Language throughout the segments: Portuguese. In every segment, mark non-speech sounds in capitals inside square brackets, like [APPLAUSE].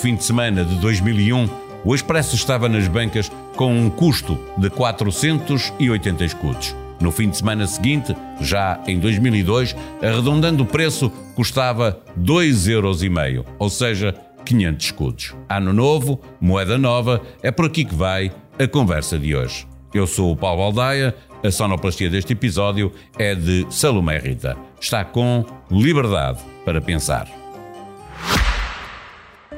fim de semana de 2001, o Expresso estava nas bancas com um custo de 480 escudos. No fim de semana seguinte, já em 2002, arredondando o preço, custava 2,5 euros, ou seja, 500 escudos. Ano novo, moeda nova, é por aqui que vai a conversa de hoje. Eu sou o Paulo Aldaia, a sonoplastia deste episódio é de Salomé Rita. Está com Liberdade para Pensar.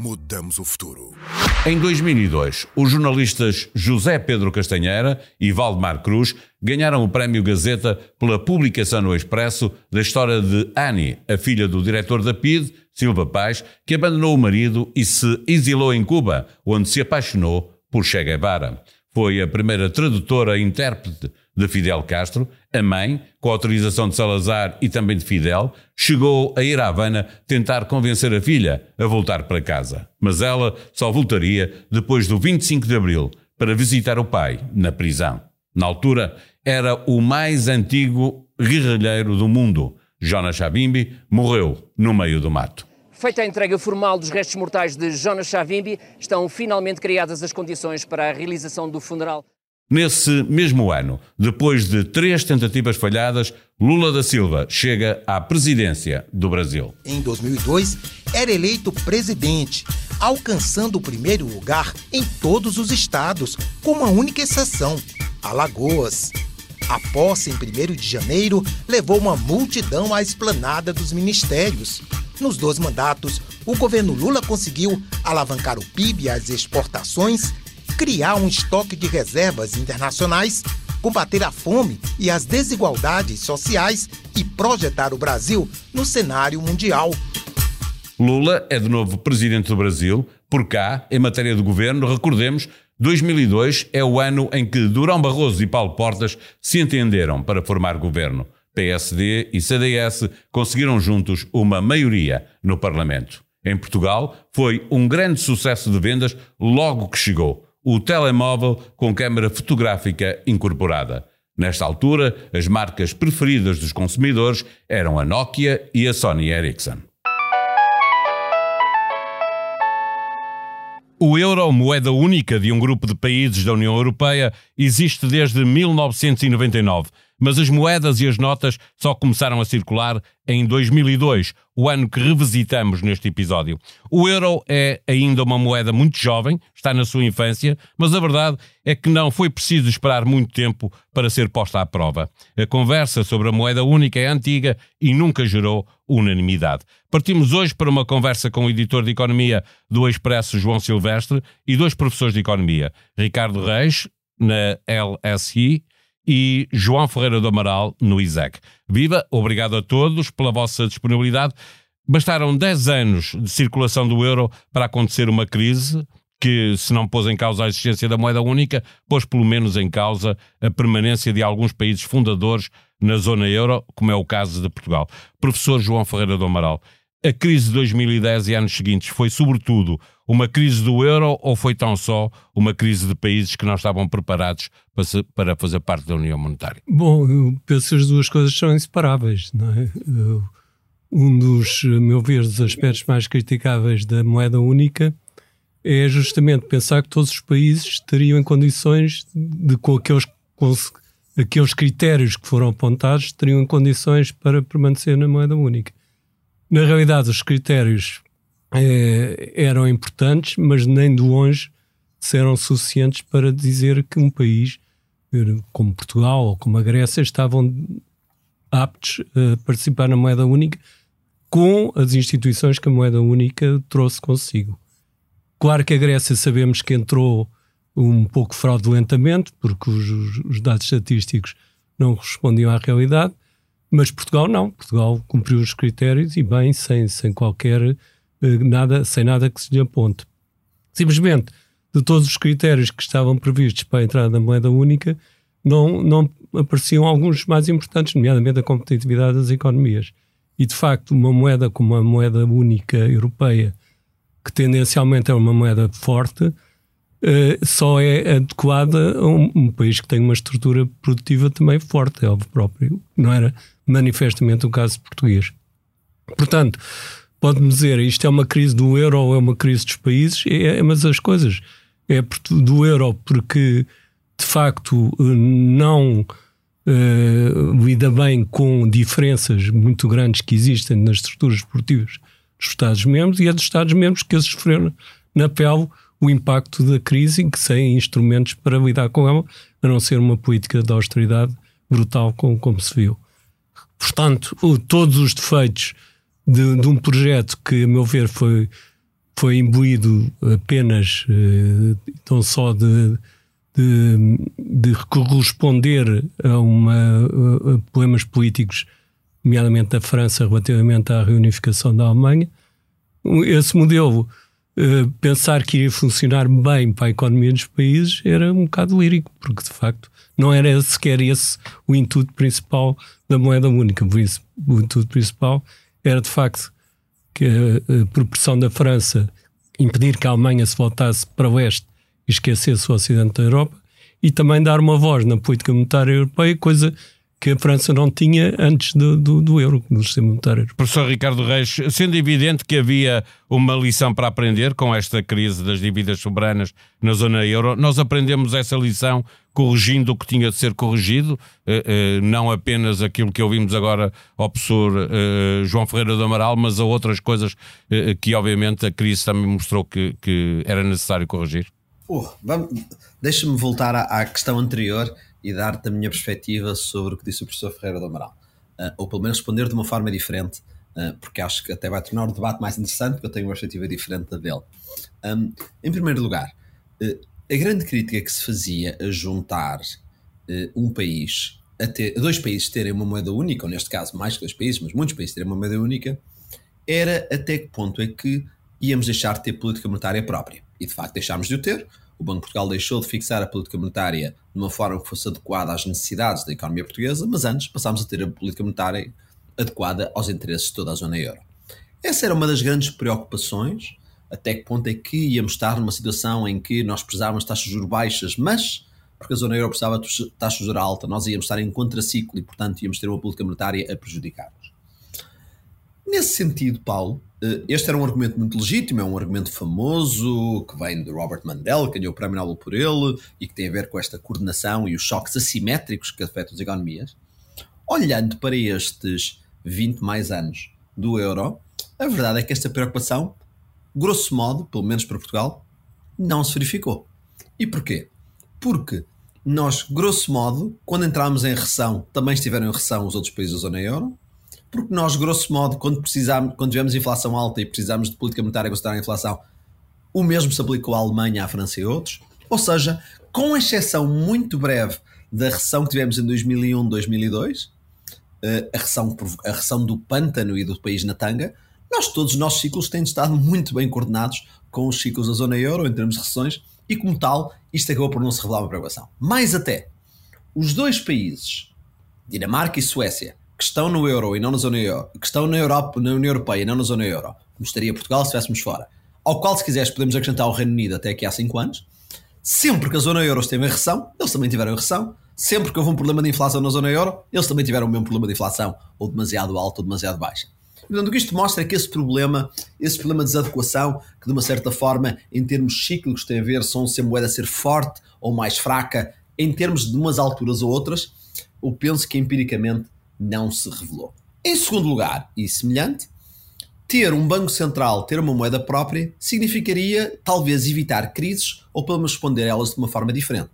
Mudamos o futuro. Em 2002, os jornalistas José Pedro Castanheira e Valdemar Cruz ganharam o Prémio Gazeta pela publicação no Expresso da história de Annie, a filha do diretor da PID, Silva Paz, que abandonou o marido e se exilou em Cuba, onde se apaixonou por Che Guevara. Foi a primeira tradutora e intérprete de Fidel Castro. A mãe, com a autorização de Salazar e também de Fidel, chegou a ir à Havana tentar convencer a filha a voltar para casa. Mas ela só voltaria depois do 25 de abril para visitar o pai na prisão. Na altura, era o mais antigo guerrilheiro do mundo. Jonas Chabimbi morreu no meio do mato. Feita a entrega formal dos restos mortais de Jonas Savimbi, estão finalmente criadas as condições para a realização do funeral. Nesse mesmo ano, depois de três tentativas falhadas, Lula da Silva chega à presidência do Brasil. Em 2002, era eleito presidente, alcançando o primeiro lugar em todos os estados, com uma única exceção: Alagoas. A posse em 1 de janeiro levou uma multidão à esplanada dos ministérios. Nos dois mandatos, o governo Lula conseguiu alavancar o PIB e as exportações, criar um estoque de reservas internacionais, combater a fome e as desigualdades sociais e projetar o Brasil no cenário mundial. Lula é de novo presidente do Brasil. Por cá, em matéria de governo, recordemos, 2002 é o ano em que Durão Barroso e Paulo Portas se entenderam para formar governo. PSD e CDS conseguiram juntos uma maioria no Parlamento. Em Portugal, foi um grande sucesso de vendas logo que chegou o telemóvel com câmara fotográfica incorporada. Nesta altura, as marcas preferidas dos consumidores eram a Nokia e a Sony Ericsson. O euro, moeda única de um grupo de países da União Europeia, existe desde 1999 mas as moedas e as notas só começaram a circular em 2002, o ano que revisitamos neste episódio. O euro é ainda uma moeda muito jovem, está na sua infância, mas a verdade é que não foi preciso esperar muito tempo para ser posta à prova. A conversa sobre a moeda única é antiga e nunca gerou unanimidade. Partimos hoje para uma conversa com o editor de Economia do Expresso, João Silvestre, e dois professores de Economia, Ricardo Reis, na LSI, e João Ferreira do Amaral no ISEC. Viva, obrigado a todos pela vossa disponibilidade. Bastaram 10 anos de circulação do euro para acontecer uma crise que, se não pôs em causa a existência da moeda única, pôs pelo menos em causa a permanência de alguns países fundadores na zona euro, como é o caso de Portugal. Professor João Ferreira do Amaral, a crise de 2010 e anos seguintes foi, sobretudo, uma crise do euro ou foi tão só uma crise de países que não estavam preparados para, se, para fazer parte da União Monetária? Bom, eu penso que as duas coisas são inseparáveis. Não é? Um dos, a meu ver, dos aspectos mais criticáveis da moeda única é justamente pensar que todos os países estariam em condições de, com aqueles, com aqueles critérios que foram apontados, teriam em condições para permanecer na moeda única. Na realidade, os critérios eh, eram importantes, mas nem de longe eram suficientes para dizer que um país eh, como Portugal ou como a Grécia estavam aptos a participar na moeda única com as instituições que a moeda única trouxe consigo. Claro que a Grécia sabemos que entrou um pouco fraudulentamente, porque os, os dados estatísticos não correspondiam à realidade, mas Portugal não. Portugal cumpriu os critérios e bem, sem, sem qualquer eh, nada, sem nada que se lhe aponte. Simplesmente, de todos os critérios que estavam previstos para a entrada da moeda única, não, não apareciam alguns mais importantes, nomeadamente a competitividade das economias. E, de facto, uma moeda como a moeda única europeia, que tendencialmente é uma moeda forte, Uh, só é adequada a um, um, país que tem uma estrutura produtiva também forte, é óbvio próprio. Não era manifestamente o caso português. Portanto, pode-me dizer isto é uma crise do euro ou é uma crise dos países, é, é mas as coisas é do euro porque de facto não uh, lida bem com diferenças muito grandes que existem nas estruturas esportivas dos Estados-membros e é dos Estados-membros que sofreram na pele o impacto da crise e que sem instrumentos para lidar com ela, a não ser uma política de austeridade brutal, como, como se viu. Portanto, todos os defeitos de, de, um projeto que, a meu ver, foi, foi imbuído apenas eh, só de, de, de, corresponder a, uma, a problemas políticos, nomeadamente da França, relativamente à reunificação da Alemanha. Esse modelo eh, pensar que iria funcionar bem para a economia dos países era um bocado lírico, porque de facto não era sequer esse o intuito principal da moeda única. Por isso, o intuito principal era de facto que a, a proporção da França impedir que a Alemanha se voltasse para o oeste e esquecesse o ocidente da Europa e também dar uma voz na política monetária europeia, coisa que a França não tinha antes do, do, do euro, no sistema monetário. Professor Ricardo Reis, sendo evidente que havia uma lição para aprender com esta crise das dívidas soberanas na zona euro, nós aprendemos essa lição corrigindo o que tinha de ser corrigido, eh, eh, não apenas aquilo que ouvimos agora ao professor eh, João Ferreira do Amaral, mas a outras coisas que, obviamente, a crise também mostrou que, que era necessário corrigir. Oh, Deixa-me voltar à, à questão anterior e dar-te a minha perspectiva sobre o que disse o professor Ferreira do Amaral. Uh, ou pelo menos responder de uma forma diferente, uh, porque acho que até vai tornar o debate mais interessante, porque eu tenho uma perspectiva diferente da dele. Um, em primeiro lugar, uh, a grande crítica que se fazia a juntar um país, a, ter, dois países terem uma moeda única, ou neste caso mais que dois países, mas muitos países terem uma moeda única, era até que ponto é que íamos deixar de ter política monetária própria. E de facto deixámos de o ter o Banco de Portugal deixou de fixar a política monetária de uma forma que fosse adequada às necessidades da economia portuguesa, mas antes passámos a ter a política monetária adequada aos interesses de toda a zona euro. Essa era uma das grandes preocupações, até que ponto é que íamos estar numa situação em que nós precisávamos de taxas de juros baixas, mas porque a zona euro precisava de taxas de juros alta, nós íamos estar em contraciclo e, portanto, íamos ter uma política monetária a prejudicar-nos. Nesse sentido, Paulo, este era um argumento muito legítimo, é um argumento famoso que vem de Robert Mandel, que ganhou o prémio Nobel por ele e que tem a ver com esta coordenação e os choques assimétricos que afetam as economias. Olhando para estes 20 mais anos do euro, a verdade é que esta preocupação, grosso modo, pelo menos para Portugal, não se verificou. E porquê? Porque nós, grosso modo, quando entramos em recessão, também estiveram em recessão os outros países da zona euro, porque nós, grosso modo, quando precisamos, quando tivemos inflação alta e precisamos de política monetária considerar a inflação, o mesmo se aplicou à Alemanha, à França e outros. Ou seja, com exceção muito breve da recessão que tivemos em 2001, 2002, eh, a recessão, a recessão do pântano e do país na tanga, nós todos os nossos ciclos têm estado muito bem coordenados com os ciclos da zona euro em termos de recessões e como tal isto acabou por não se revelar uma preocupação. Mais até, os dois países, Dinamarca e Suécia, que estão no euro e não na zona euro, que estão na Europa, na União Europeia e não na zona euro, como estaria Portugal se estivéssemos fora, ao qual, se quiseres, podemos acrescentar o Reino Unido até aqui há 5 anos, sempre que a zona euro esteve em recessão, eles também tiveram recessão, sempre que houve um problema de inflação na zona euro, eles também tiveram o mesmo problema de inflação, ou demasiado alto ou demasiado baixa. Portanto, o que isto mostra é que esse problema, esse problema de desadequação, que de uma certa forma, em termos cíclicos, tem a ver com se a moeda ser forte ou mais fraca, em termos de umas alturas ou outras, eu penso que empiricamente não se revelou. Em segundo lugar, e semelhante, ter um banco central, ter uma moeda própria, significaria talvez evitar crises ou pelo menos responder a elas de uma forma diferente.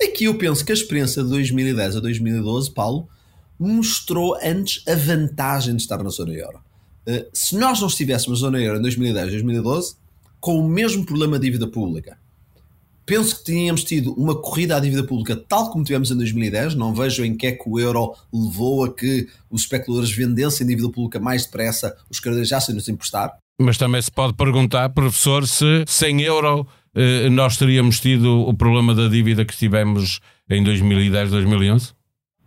Aqui eu penso que a experiência de 2010 a 2012, Paulo, mostrou antes a vantagem de estar na zona euro. Uh, se nós não estivéssemos na zona euro em 2010 2012, com o mesmo problema de dívida pública, penso que tínhamos tido uma corrida à dívida pública tal como tivemos em 2010. Não vejo em que é que o euro levou a que os especuladores vendessem dívida pública mais depressa, os credores já se nos emprestar. Mas também se pode perguntar, professor, se sem euro eh, nós teríamos tido o problema da dívida que tivemos em 2010, 2011?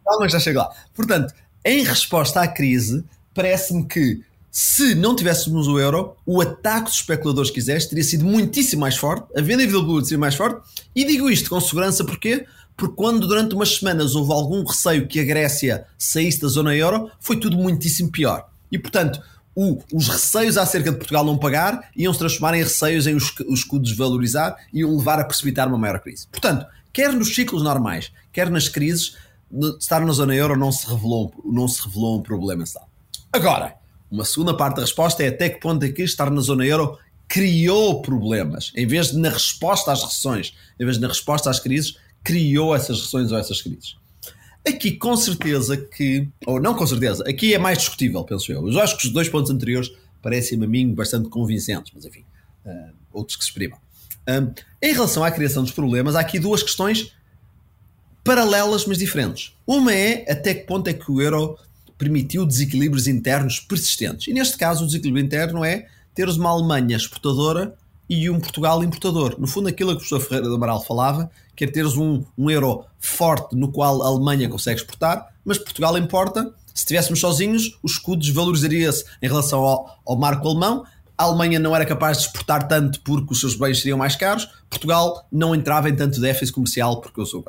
Calma, já chego lá. Portanto, em resposta à crise, parece-me que se não tivéssemos o euro, o ataque dos especuladores quiseres teria sido muitíssimo mais forte, a venda individual seria mais forte, e digo isto com segurança porquê? Porque quando durante umas semanas houve algum receio que a Grécia saísse da zona euro, foi tudo muitíssimo pior. E portanto, o, os receios acerca de Portugal não pagar iam se transformar em receios em o escudo desvalorizar e iam levar a precipitar uma maior crise. Portanto, quer nos ciclos normais, quer nas crises, estar na zona euro não se revelou, não se revelou um problema. Agora, uma segunda parte da resposta é até que ponto é que estar na zona euro criou problemas, em vez de na resposta às recessões, em vez de na resposta às crises, criou essas recessões ou essas crises. Aqui, com certeza que, ou não com certeza, aqui é mais discutível, penso eu. Eu acho que os dois pontos anteriores parecem-me a mim bastante convincentes, mas enfim, uh, outros que se exprimam. Um, em relação à criação dos problemas, há aqui duas questões paralelas, mas diferentes. Uma é até que ponto é que o euro permitiu desequilíbrios internos persistentes. E neste caso, o desequilíbrio interno é teres uma Alemanha exportadora e um Portugal importador. No fundo, aquilo que o professor Ferreira do Amaral falava, que é teres um, um euro forte no qual a Alemanha consegue exportar, mas Portugal importa. Se estivéssemos sozinhos, o escudo desvalorizaria-se em relação ao, ao marco alemão. A Alemanha não era capaz de exportar tanto porque os seus bens seriam mais caros. Portugal não entrava em tanto déficit comercial porque eu sou.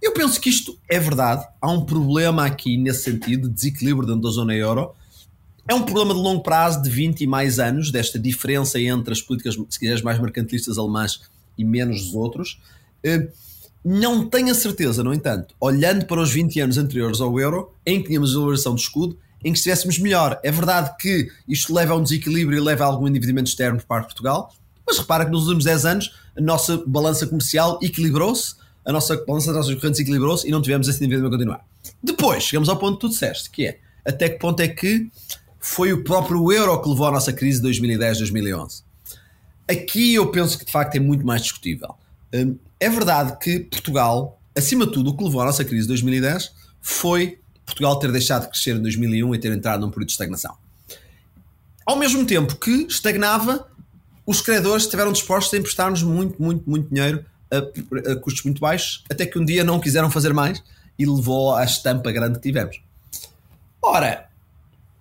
Eu penso que isto é verdade. Há um problema aqui nesse sentido, de desequilíbrio dentro da zona euro. É um problema de longo prazo, de 20 e mais anos, desta diferença entre as políticas, se quiseres, mais mercantilistas alemãs e menos dos outros. Eh, não tenho a certeza, no entanto, olhando para os 20 anos anteriores ao euro, em que tínhamos a valorização do escudo, em que estivéssemos melhor. É verdade que isto leva a um desequilíbrio e leva a algum endividamento externo por parte de Portugal, mas repara que nos últimos 10 anos a nossa balança comercial equilibrou-se a nossa balança das nossas correntes equilibrou-se e não tivemos esse endividamento a continuar. Depois, chegamos ao ponto que tu disseste, que é até que ponto é que foi o próprio euro que levou à nossa crise de 2010-2011. Aqui eu penso que de facto é muito mais discutível. Hum, é verdade que Portugal, acima de tudo, o que levou à nossa crise de 2010 foi Portugal ter deixado de crescer em 2001 e ter entrado num período de estagnação. Ao mesmo tempo que estagnava, os credores estiveram dispostos a emprestar-nos muito, muito, muito dinheiro a, a, custos muito baixos, até que um dia não quiseram fazer mais e levou à estampa grande que tivemos. Ora,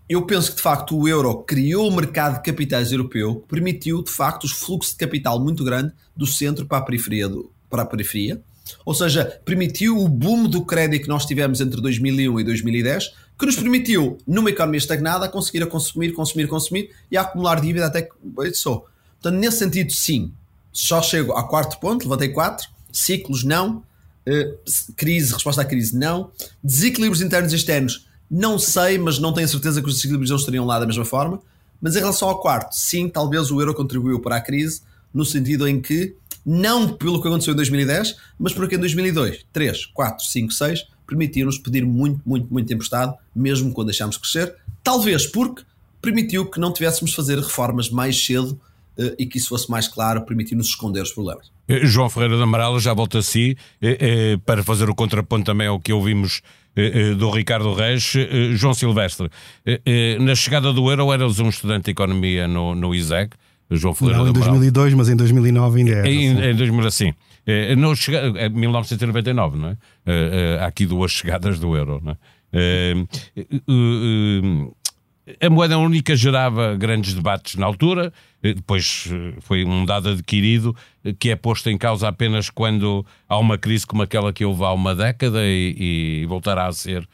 eu penso que de facto o euro criou o mercado de capitais europeu, que permitiu de facto os fluxos de capital muito grande do centro para a periferia, do, para a periferia. Ou seja, permitiu o boom do crédito que nós tivemos entre 2001 e 2010, que nos permitiu, numa economia estagnada, conseguir a consumir, consumir, consumir e a acumular dívida até que. Portanto, nesse sentido, sim, só chego ao quarto ponto, levantei quatro. Ciclos, não. Uh, crise, resposta à crise, não. Desequilíbrios internos e externos, não sei, mas não tenho certeza que os desequilíbrios não estariam lá da mesma forma. Mas em relação ao quarto, sim, talvez o euro contribuiu para a crise, no sentido em que, não pelo que aconteceu em 2010, mas porque em 2002, 3, 4, 5, 6, permitiu-nos pedir muito, muito, muito emprestado, mesmo quando deixámos crescer. Talvez porque permitiu que não tivéssemos de fazer reformas mais cedo e que isso fosse mais claro, permitir-nos esconder os problemas. Eh, João Ferreira da Amaral já volta a si eh, para fazer o contraponto também ao que ouvimos do Ricardo Reis. João Silvestre, na chegada do euro eras um estudante de economia no, no ISEG. João Ferreira Não em 2002, mas em 2009 ainda era. Em, em 2000, assim. Não chega, é 1999, não é? Há aqui duas chegadas do euro, não é? A moeda única gerava grandes debates na altura, eh, depois eh, foi um dado adquirido eh, que é posto em causa apenas quando há uma crise como aquela que houve há uma década e, e voltará a ser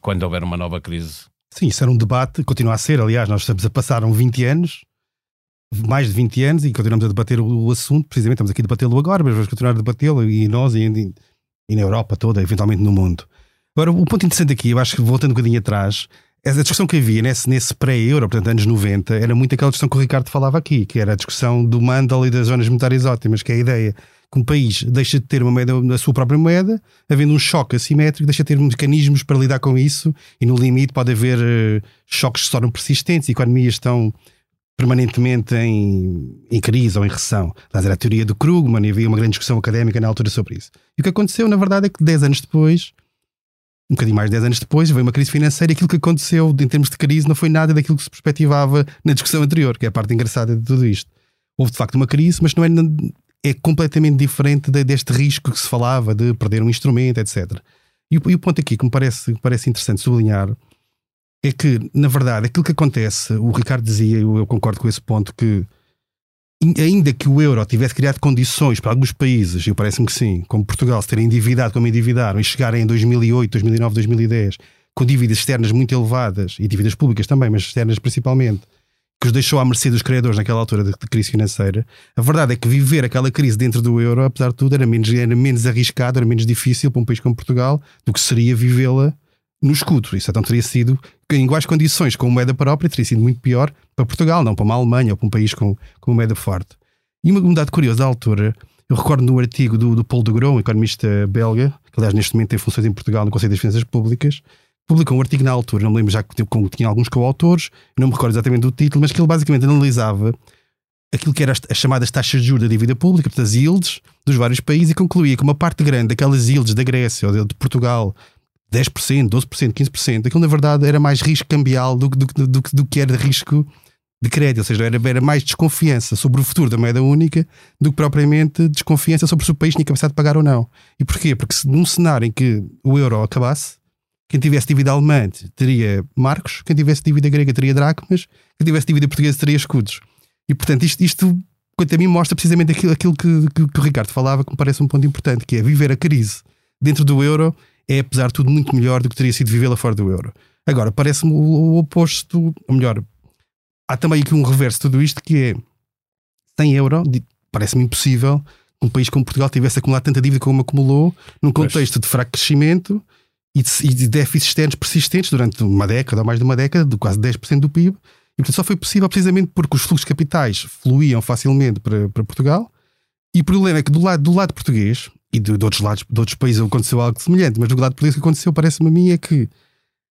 quando houver uma nova crise. Sim, isso era um debate, continua a ser, aliás, nós estamos a passar 20 anos, mais de 20 anos, e continuamos a debater o, o assunto, precisamente estamos aqui a debatê-lo agora, mas vamos continuar a debatê-lo e nós e, e na Europa toda, eventualmente no mundo. Agora, o ponto interessante aqui, eu acho que voltando um bocadinho atrás, a discussão que havia nesse, nesse pré-euro, portanto, anos 90, era muito aquela discussão que o Ricardo falava aqui, que era a discussão do Mandel e das zonas monetárias ótimas, que é a ideia que um país deixa de ter uma moeda, a sua própria moeda, havendo um choque assimétrico, deixa de ter mecanismos para lidar com isso, e no limite pode haver uh, choques que se tornam persistentes, economias estão permanentemente em, em crise ou em recessão. Aliás, era a teoria do Krugman e havia uma grande discussão académica na altura sobre isso. E o que aconteceu, na verdade, é que 10 anos depois um bocadinho mais de 10 anos depois, veio uma crise financeira e aquilo que aconteceu em termos de crise não foi nada daquilo que se perspectivava na discussão anterior, que é a parte engraçada de tudo isto. Houve de facto uma crise, mas não é, é completamente diferente de, deste risco que se falava de perder um instrumento, etc. E, e o ponto aqui que me parece, parece interessante sublinhar é que, na verdade, aquilo que acontece, o Ricardo dizia, eu, eu concordo com esse ponto, que ainda que o euro tivesse criado condições para alguns países, eu parece-me que sim, como Portugal, se terem endividado como endividaram e chegarem em 2008, 2009, 2010 com dívidas externas muito elevadas e dívidas públicas também, mas externas principalmente, que os deixou à mercê dos credores naquela altura de, de, crise financeira. A verdade é que viver aquela crise dentro do euro, apesar de tudo, era menos, era menos arriscado, era menos difícil para um país como Portugal do que seria vivê-la no escudo. Isso então teria sido, em iguais condições, com moeda própria, teria sido muito pior para Portugal, não para uma Alemanha ou para um país com, com uma moeda forte. E uma, um dado curioso da altura, eu recordo no artigo do, do Paul de Gros, um economista belga, que aliás neste momento tem funções em Portugal no Conselho das Finanças Públicas, publicou um artigo na altura, não me lembro já que tinha alguns coautores, não me recordo exatamente do título, mas que ele basicamente analisava aquilo que eram as, as, chamadas taxas de juros da dívida pública, portanto, as yields dos vários países, e concluía que uma parte grande daquelas yields da Grécia ou de Portugal, 10%, 12%, 15%, aquilo na verdade era mais risco cambial do, do, do, do, que era risco de crédito, ou seja, era, era mais desconfiança sobre o futuro da moeda única do que propriamente desconfiança sobre se o país tinha capacidade de pagar ou não. E porquê? Porque se, num cenário em que o euro acabasse, quem tivesse dívida alemã teria marcos, quem tivesse dívida grega teria dracmas, quem tivesse dívida portuguesa teria escudos. E portanto, isto, isto quanto a mim, mostra precisamente aquilo, aquilo que, que, que, o Ricardo falava, que me parece um ponto importante, que é viver a crise dentro do euro é, apesar de tudo, muito melhor do que teria sido vivê-la fora do euro. Agora, parece-me o, oposto, ou melhor, há também aqui um reverso de tudo isto que é sem euro, parece-me impossível que um país como Portugal tivesse acumulado tanta dívida como acumulou, num contexto de fraco crescimento e de, de déficits externos persistentes durante uma década ou mais de uma década, de quase 10% do PIB. E portanto só foi possível precisamente porque os fluxos de capitais fluíam facilmente para, para Portugal. E o problema é que do lado, do lado português, e de, de outros lados, de outros países aconteceu algo semelhante, mas do lado português o que aconteceu, parece-me a mim, é que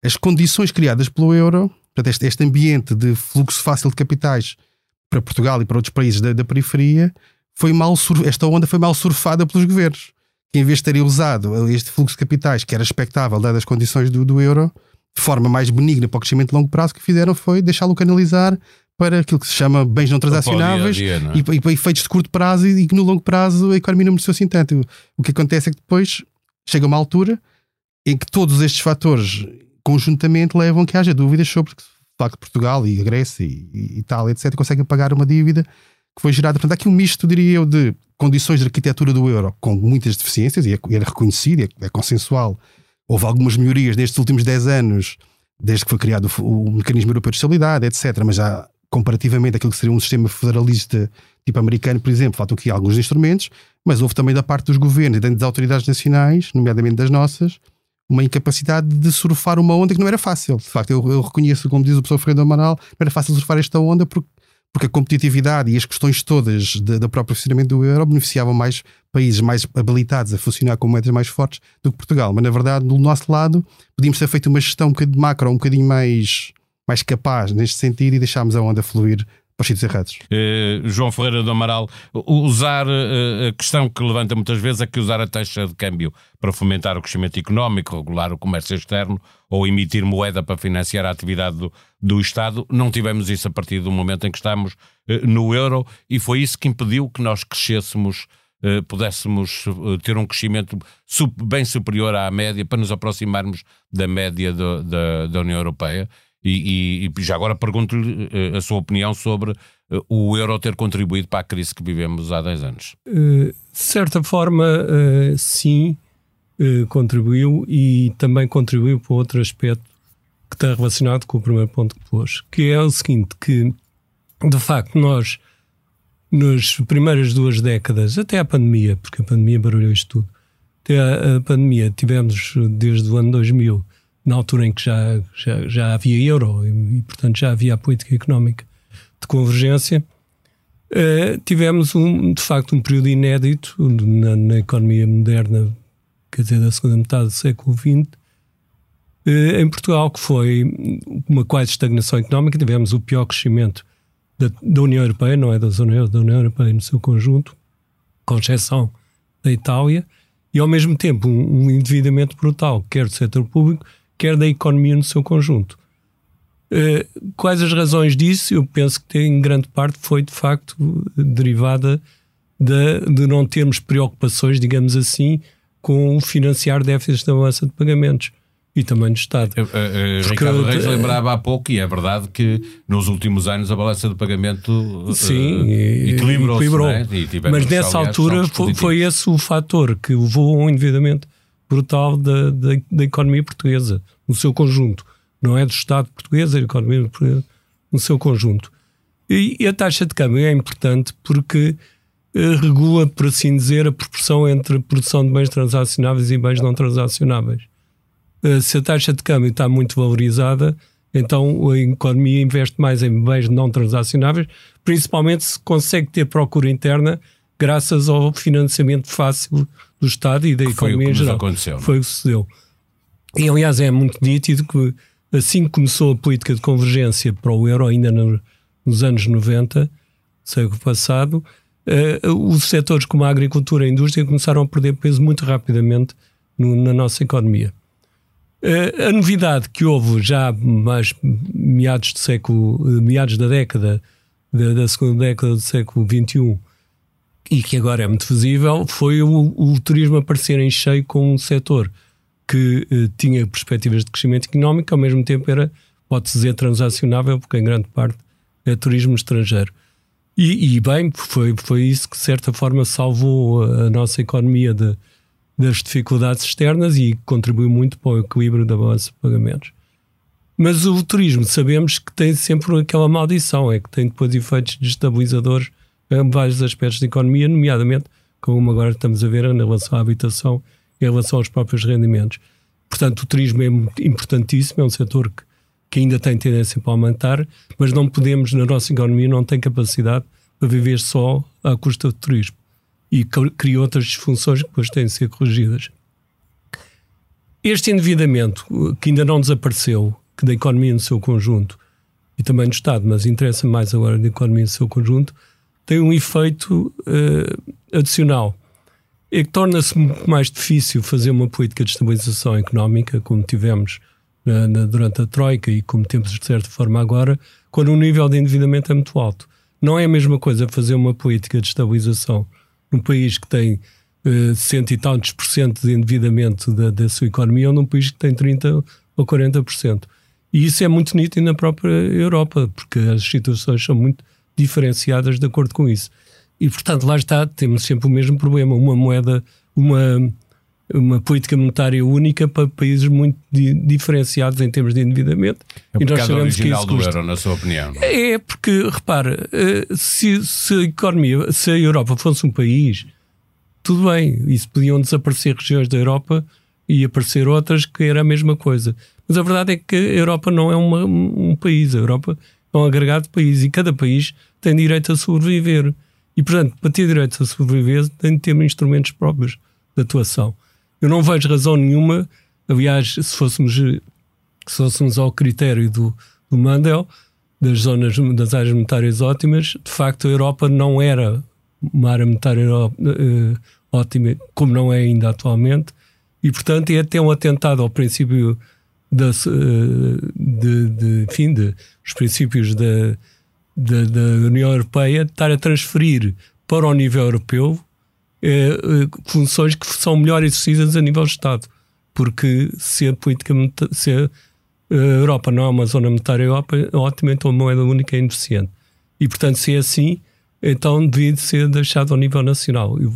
as condições criadas pelo euro, portanto, este, este ambiente de fluxo fácil de capitais para Portugal e para outros países da, da periferia, foi mal esta onda foi mal surfada pelos governos que em vez de terem usado este fluxo de capitais, que era expectável, dadas as condições do, do euro, de forma mais benigna para o crescimento de longo prazo, o que fizeram foi deixá-lo canalizar para aquilo que se chama bens não transacionáveis dia dia, não é? e, e, para efeitos de curto prazo e, que no longo prazo a economia não mereceu assim tanto. O que acontece é que depois chega uma altura em que todos estes fatores conjuntamente levam a que haja dúvidas sobre de facto Portugal e a Grécia e, tal, etc., conseguem pagar uma dívida que foi gerada. Portanto, há aqui um misto, diria eu, de condições de arquitetura do euro com muitas deficiências, e é, é reconhecido, é, é consensual. Houve algumas melhorias nestes últimos 10 anos, desde que foi criado o, o mecanismo europeu de estabilidade, etc. Mas já comparativamente àquilo que seria um sistema federalista tipo americano, por exemplo, faltam aqui alguns instrumentos, mas houve também da parte dos governos e das autoridades nacionais, nomeadamente das nossas, uma incapacidade de surfar uma onda que não era fácil. De facto, eu, eu reconheço, como diz o professor Ferreira Amaral, não era fácil surfar esta onda porque porque a competitividade e as questões todas do próprio funcionamento do euro beneficiavam mais países mais habilitados a funcionar com moedas mais fortes do que Portugal. Mas, na verdade, do nosso lado, podíamos ter feito uma gestão um bocadinho macro, um bocadinho mais, mais capaz neste sentido e deixámos a onda fluir para os sítios errados. Uh, João Ferreira do Amaral, usar uh, a questão que levanta muitas vezes é que usar a taxa de câmbio para fomentar o crescimento económico, regular o comércio externo ou emitir moeda para financiar a atividade do, do Estado. Não tivemos isso a partir do momento em que estamos uh, no euro e foi isso que impediu que nós crescêssemos. Pudéssemos ter um crescimento bem superior à média para nos aproximarmos da média do, da, da União Europeia. E, e, e já agora pergunto-lhe uh, a sua opinião sobre uh, o euro ter contribuído para a crise que vivemos há 10 anos. Uh, de certa forma, sim, contribuiu e também contribuiu para outro aspecto que está relacionado com o primeiro ponto que pôs, que é o seguinte, que de facto nós nas primeiras duas décadas, até a pandemia, porque a pandemia barulhou isto tudo, até a pandemia tivemos desde o ano 2000 na altura em que já, já, já havia euro e, e, portanto, já havia a política económica de convergência, uh, tivemos, um, de facto, um período inédito na, na, economia moderna, quer dizer, da segunda metade do século XX, uh, em Portugal, que foi uma quase estagnação económica, tivemos o pior crescimento da, da União Europeia, não é da zona euro, da União Europeia no seu conjunto, com exceção da Itália, e ao mesmo tempo um, um endividamento brutal, quer do setor público, quer da economia no seu conjunto. Uh, quais as razões disso? Eu penso que em grande parte foi de facto derivada de, de não termos preocupações, digamos assim, com financiar déficits da balança de pagamentos. e também do Estado. Uh, uh, Ricardo Reis lembrava há pouco, e é verdade que nos últimos anos a balança de pagamento sim, equilibrou-se. Equilibrou. Né? Mas nessa altura foi, foi, esse o fator que levou a um endividamento brutal da, da, da, economia portuguesa, no seu conjunto. Não é do Estado português, é a economia portuguesa, no seu conjunto. E, e a taxa de câmbio é importante porque regula, por assim dizer, a proporção entre a produção de bens transacionáveis e bens não transacionáveis. Eh, se a taxa de câmbio está muito valorizada, então a economia investe mais em bens não transacionáveis, principalmente se consegue ter procura interna graças ao financiamento fácil do Estado e da que economia em geral. Aconteceu, não? Foi o que sucedeu. E aliás é muito nítido que assim que começou a política de convergência para o euro, ainda no, nos anos 90, século passado, uh, os setores como a agricultura e a indústria começaram a perder peso muito rapidamente no, na nossa economia. Uh, a novidade que houve já mais meados, de século, uh, meados da década, da, da, segunda década do século XXI, e que agora é muito visível, foi o, o turismo aparecer em cheio com um setor que uh, tinha perspectivas de crescimento económico, ao mesmo tempo era, pode-se dizer, transacionável, porque em grande parte é turismo estrangeiro. E, e, bem, foi, foi isso que de certa forma salvou a nossa economia de, das dificuldades externas e contribuiu muito para o equilíbrio da balança de pagamentos. Mas o turismo sabemos que tem sempre aquela maldição, é que tem depois efeitos destabilizadores vários aspectos da economia, nomeadamente, como agora estamos a ver, em relação à habitação, em relação aos próprios rendimentos. Portanto, o turismo é importantíssimo, é um setor que que ainda tem tendência para aumentar, mas não podemos, na nossa economia, não tem capacidade para viver só à custa do turismo. E cria outras disfunções que depois têm de ser corrigidas. Este endividamento, que ainda não desapareceu, que da economia no seu conjunto, e também do Estado, mas interessa mais agora da economia no seu conjunto, tem um efeito uh, adicional. É que torna-se muito mais difícil fazer uma política de estabilização económica, como tivemos na, na, durante a Troika e como temos de certa forma agora, quando o nível de endividamento é muito alto. Não é a mesma coisa fazer uma política de estabilização num país que tem uh, cento e tantos por cento de endividamento da, da sua economia ou num país que tem 30 ou 40 por cento. E isso é muito nítido na própria Europa, porque as situações são muito diferenciadas de acordo com isso. E, portanto, lá está, temos sempre o mesmo problema. Uma moeda, uma uma política monetária única para países muito di diferenciados em termos de endividamento. É e nós sabemos original que isso do euro, na sua opinião. É, porque, repara, eh, se, se, a economia, se a Europa fosse um país, tudo bem, isso podiam desaparecer regiões da Europa e aparecer outras que era a mesma coisa. Mas a verdade é que a Europa não é uma, um país, a Europa é um agregado de países e cada país tem direito a sobreviver. E, portanto, para ter direito a sobreviver, tem de ter instrumentos próprios de atuação. Eu não vejo razão nenhuma, aliás, se fôssemos, se fôssemos ao critério do, do Mandel, das zonas das áreas monetárias ótimas, de facto a Europa não era uma área monetária uh, ótima, como não é ainda atualmente, e portanto é até um atentado ao princípio da, uh, de, de, enfim, de, os princípios da, da, da União Europeia estar a transferir para o nível europeu eh, eh, funções que são melhor exercidas a nível de Estado. Porque se a política, se a Europa não é uma zona monetária ótima, então a moeda única é ineficiente. E portanto, se é assim, então devia ser deixado ao nível nacional. Eu,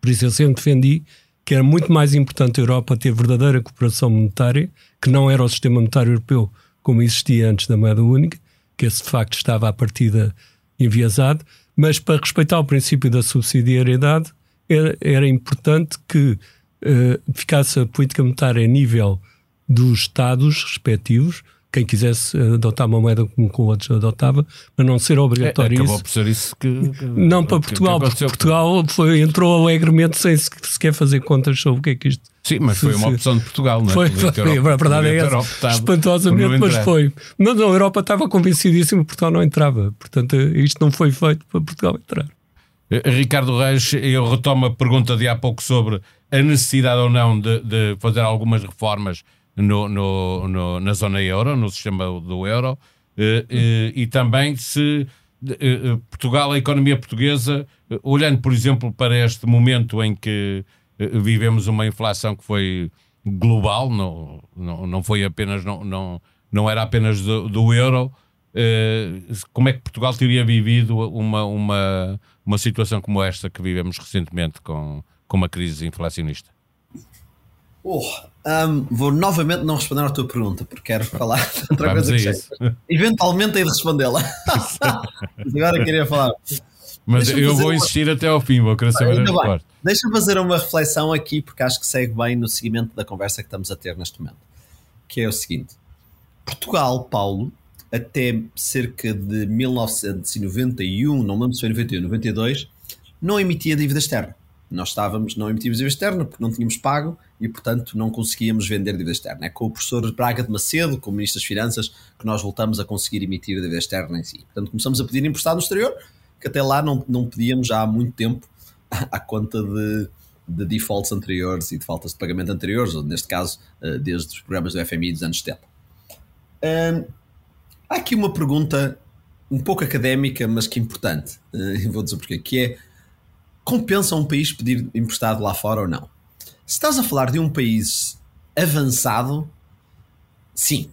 por isso eu sempre defendi que era muito mais importante a Europa ter verdadeira cooperação monetária, que não era o sistema monetário europeu como existia antes da moeda única, que esse de facto estava à partida enviesado, mas para respeitar o princípio da subsidiariedade, era, era importante que uh, ficasse a política monetária a nível dos Estados respectivos, quem quisesse adotar uma moeda como com outros adotava, mas não ser obrigatório é, acabou isso. por ser isso que... não para Portugal, que porque Portugal foi, entrou alegremente sem sequer fazer contas sobre o que é que isto... Sim, mas foi uma opção de Portugal, não é? Foi, foi, a verdade é essa, espantosamente, mas foi. Não, a Europa estava convencidíssima que Portugal não entrava, portanto isto não foi feito para Portugal entrar. Eh, Ricardo Reis, eu retomo a pergunta de há pouco sobre a necessidade ou não de, de fazer algumas reformas no, no, no, na zona euro, no sistema do euro, e, eh, eh, e também se Portugal, a economia portuguesa, olhando, por exemplo, para este momento em que vivemos uma inflação que foi global, não, não, não foi apenas, não, não, não era apenas do, do euro. Como é que Portugal teria vivido uma, uma, uma situação como esta que vivemos recentemente com, com uma crise inflacionista? Oh, um, vou novamente não responder à tua pergunta, porque quero falar de outra Vamos coisa que isso. sei. [LAUGHS] Eventualmente hei de respondê-la. Mas [LAUGHS] agora queria falar. Mas Deixa-me eu vou uma- insistir até ao fim, vou querer saber bem. resposta. Deixa-me fazer uma reflexão aqui, porque acho que segue bem no seguimento da conversa que estamos a ter neste momento. Que é o seguinte: Portugal, Paulo, até cerca de 1991, não me lembro se foi 91, 92, não emitia dívida externa. Nós estávamos, não emitíamos dívida externa porque não tínhamos pago e, portanto, não conseguíamos vender dívida externa. É com o professor Braga de Macedo, como Ministro das Finanças, que nós voltamos a conseguir emitir dívida externa em si. Portanto, começamos a pedir emprestado no exterior, que até lá não, não pedíamos já há muito tempo [LAUGHS] à conta de, de defaults anteriores e de faltas de pagamento anteriores, ou neste caso, eh, desde os programas do FMI dos anos 70. Hum, há aqui uma pergunta um pouco académica, mas que importante, eh, [LAUGHS] e vou dizer porquê, que é compensa um país pedir emprestado lá fora ou não? Se estás a falar de um país avançado, sim.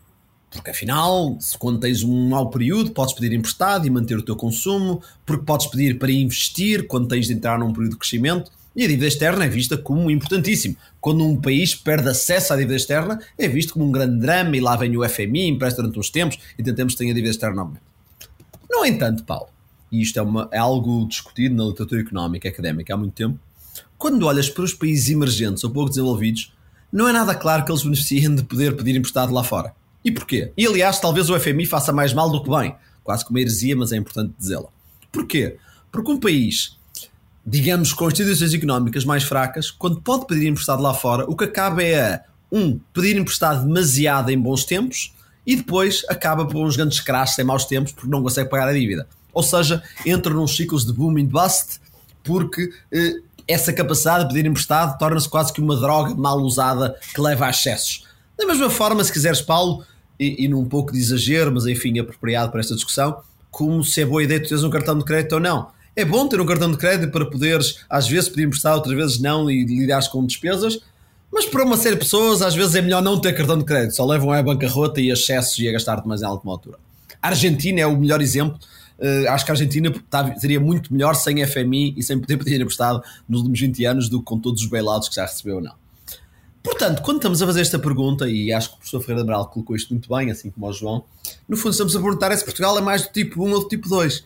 Porque afinal, quando tens um mau período, podes pedir emprestado e manter o teu consumo, porque podes pedir para investir quando tens de entrar num período de crescimento, e a dívida externa é vista como importantíssimo. Quando um país perde acesso à dívida externa, é visto como um grande drama e lá vem o FMI, empresta durante uns tempos e tentamos ter a dívida externa novamente. No entanto, Paulo, e isto é, uma- é algo discutido na literatura económica académica há muito tempo, quando olhas para os países emergentes ou pouco desenvolvidos, não é nada claro que eles beneficiem de poder pedir emprestado lá fora. E porquê? E aliás, talvez o FMI faça mais mal do que bem. Quase que uma heresia, mas é importante dizê-la. Porquê? Porque um país, digamos, com instituições económicas mais fracas, quando pode pedir emprestado lá fora, o que acaba é um, pedir emprestado demasiado em bons tempos e depois acaba por uns grandes crashes em maus tempos porque não consegue pagar a dívida. Ou seja, entra nos ciclos de boom and bust porque eh, essa capacidade de pedir emprestado torna-se quase que uma droga mal usada que leva a excessos. Da mesma forma, se quiseres, Paulo, e, e num pouco de exagero, mas enfim, apropriado para esta discussão, como se é boa ideia tu teres um cartão de crédito ou não. É bom ter um cartão de crédito para poderes, às vezes, pedir emprestado, outras vezes não, e lidares com despesas, mas para uma série de pessoas, às vezes é melhor não ter cartão de crédito, só levam à bancarrota e a excessos e a gastar demasiado em alguma altura. A Argentina é o melhor exemplo. Uh, acho que a Argentina tá- seria muito melhor sem FMI e sem poder pedir emprestado nos últimos 20 anos do que com todos os bailouts que já recebeu ou não. Portanto, quando estamos a fazer esta pergunta, e acho que o professor Ferreira Amaral colocou isto muito bem, assim como o João, no fundo estamos a perguntar é se Portugal é mais do tipo 1 ou do tipo 2.